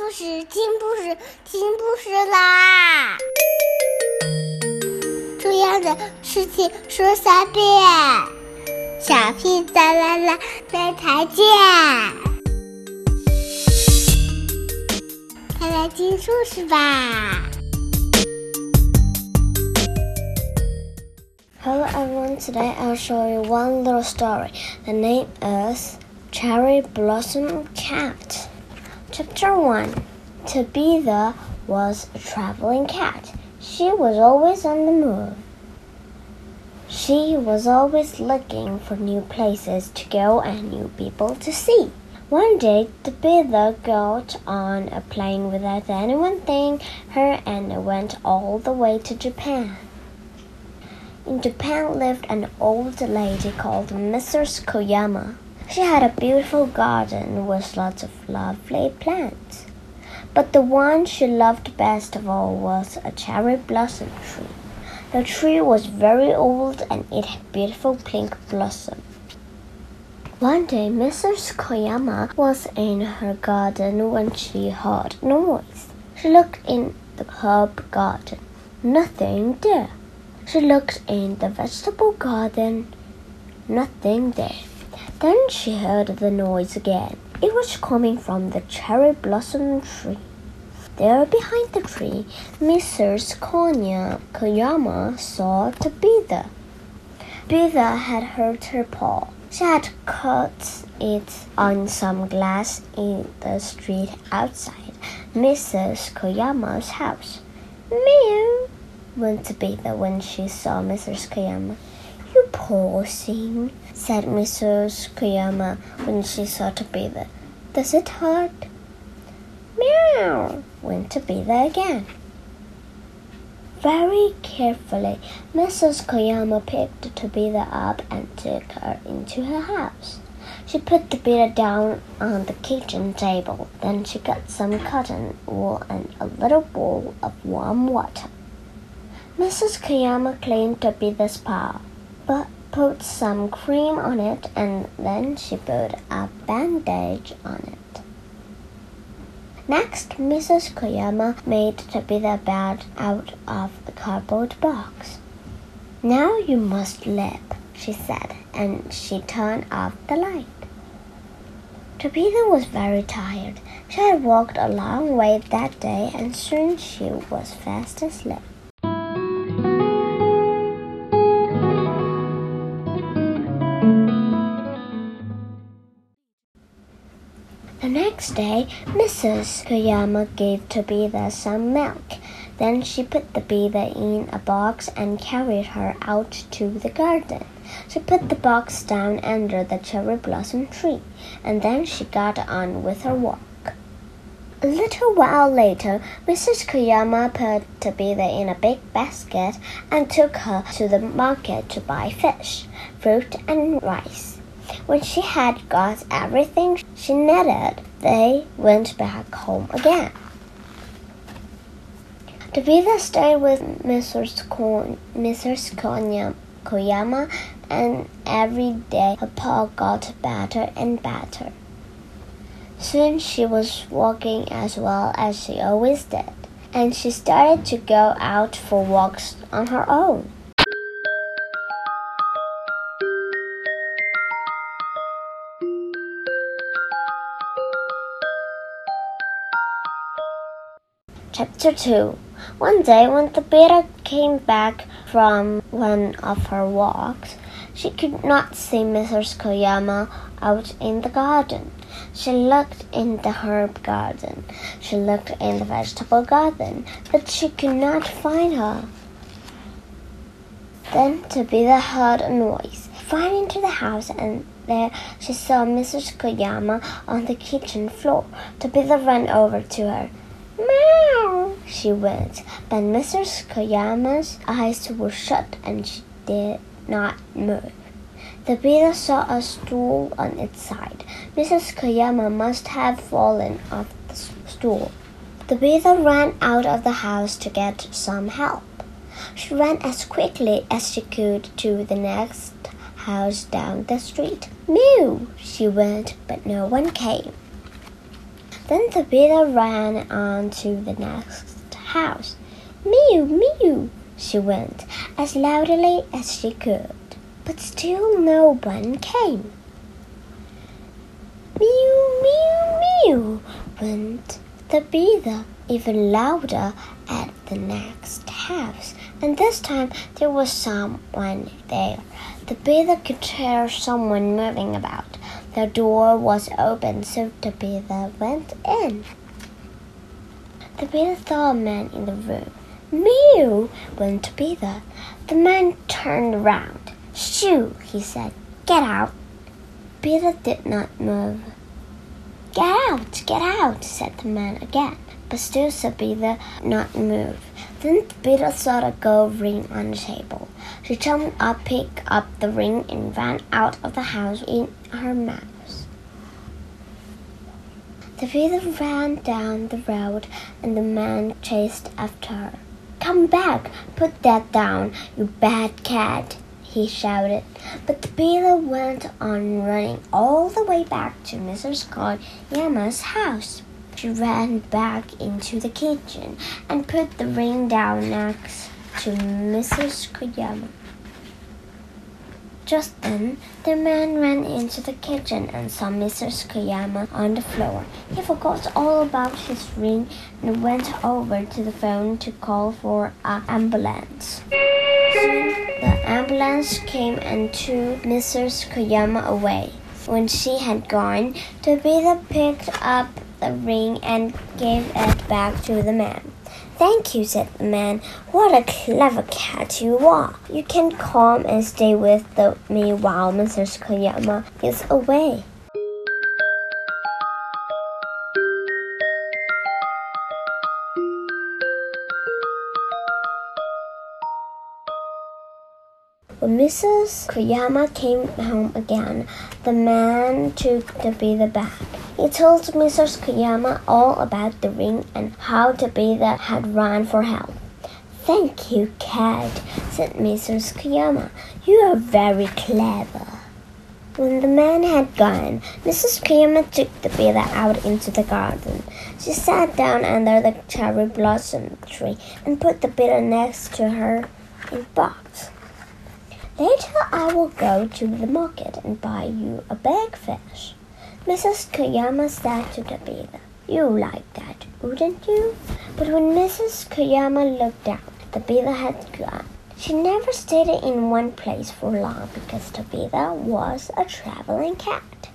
故事听故事听故事啦！重要的事情说三遍，小屁哒啦啦，明天见！快来听故事吧！Hello everyone, today I'll show you one little story. The name is Cherry Blossom Cat. Chapter 1 Tabitha was a traveling cat. She was always on the move. She was always looking for new places to go and new people to see. One day, Tabitha got on a plane without anyone seeing her and went all the way to Japan. In Japan lived an old lady called Mrs. Koyama. She had a beautiful garden with lots of lovely plants. But the one she loved best of all was a cherry blossom tree. The tree was very old and it had beautiful pink blossoms. One day, Mrs. Koyama was in her garden when she heard noise. She looked in the herb garden. Nothing there. She looked in the vegetable garden. Nothing there. Then she heard the noise again. It was coming from the cherry blossom tree. There behind the tree, Mrs. Konya Koyama saw Tabitha. Tabitha had hurt her paw. She had cut it on some glass in the street outside Mrs. Koyama's house. Meow, went Tabitha when she saw Mrs. Koyama. Thing, said Mrs. Koyama when she saw Tabitha. Does it hurt? Meow, went Tabitha again. Very carefully, Mrs. Koyama picked Tabitha up and took her into her house. She put Tabitha down on the kitchen table. Then she got some cotton wool and a little bowl of warm water. Mrs. Koyama cleaned Tabitha's paw but put some cream on it and then she put a bandage on it. Next, Mrs. Koyama made Tabitha bed out of the cardboard box. Now you must sleep, she said, and she turned off the light. Tabitha was very tired. She had walked a long way that day and soon she was fast asleep. Next day, Mrs. Koyama gave Tabitha some milk. Then she put Tabitha in a box and carried her out to the garden. She put the box down under the cherry blossom tree, and then she got on with her walk. A little while later, Mrs. Koyama put Tabitha in a big basket and took her to the market to buy fish, fruit, and rice. When she had got everything she needed, they went back home again. Tabitha stayed with Mrs. Kon- Mrs. Konya- Koyama, and every day her paw got better and better. Soon she was walking as well as she always did, and she started to go out for walks on her own. Chapter 2 One day, when Tabitha came back from one of her walks, she could not see Mrs. Koyama out in the garden. She looked in the herb garden. She looked in the vegetable garden, but she could not find her. Then Tabitha heard a noise. Ran into the house, and there she saw Mrs. Koyama on the kitchen floor. Tabitha ran over to her. Meow, she went, but Mrs. Koyama's eyes were shut and she did not move. Tabitha saw a stool on its side. Mrs. Koyama must have fallen off the stool. Tabitha ran out of the house to get some help. She ran as quickly as she could to the next house down the street. Mew! She went, but no one came. Then Tabitha ran on to the next house. Mew, mew, she went as loudly as she could, but still no one came. Mew, mew, mew, went Tabitha even louder at the next house, and this time there was someone there. Tabitha could hear someone moving about. The door was open, so Tabitha went in. Tabitha saw a man in the room. Mew! went Tabitha. The man turned around. Shoo! he said. Get out. Tabitha did not move. Get out! Get out! said the man again. But still Tabitha did not move. Then Tabitha saw a gold ring on the table. She jumped up, picked up the ring, and ran out of the house in her mouth. Tabitha ran down the road, and the man chased after her. Come back! Put that down, you bad cat! he shouted. But Tabitha went on running all the way back to Mrs. Koyama's house. She ran back into the kitchen and put the ring down next to Mrs. Koyama. Just then, the man ran into the kitchen and saw Mrs. Koyama on the floor. He forgot all about his ring and went over to the phone to call for an ambulance. Soon, the ambulance came and took Mrs. Koyama away. When she had gone, Tabitha picked up the ring and gave it back to the man. Thank you, said the man. What a clever cat you are. You can come and stay with the, me while Mrs. Koyama is away. When Mrs. Koyama came home again, the man took Tabitha back. He told Mrs. Koyama all about the ring and how Tabitha had run for help. Thank you, cat, said Mrs. Koyama. You are very clever. When the man had gone, Mrs. Koyama took Tabitha out into the garden. She sat down under the cherry blossom tree and put Tabitha next to her in box. Later I will go to the market and buy you a big fish. Mrs. Koyama said to Tabitha. You like that, wouldn't you? But when Mrs. Koyama looked out, Tabitha had gone. She never stayed in one place for long because Tabitha was a traveling cat.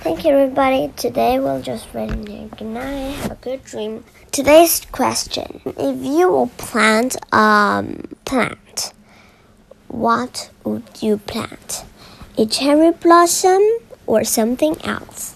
Thank you, everybody. Today we'll just read here. Good night. Have a good dream. Today's question: If you will plant um plant what would you plant? A cherry blossom or something else?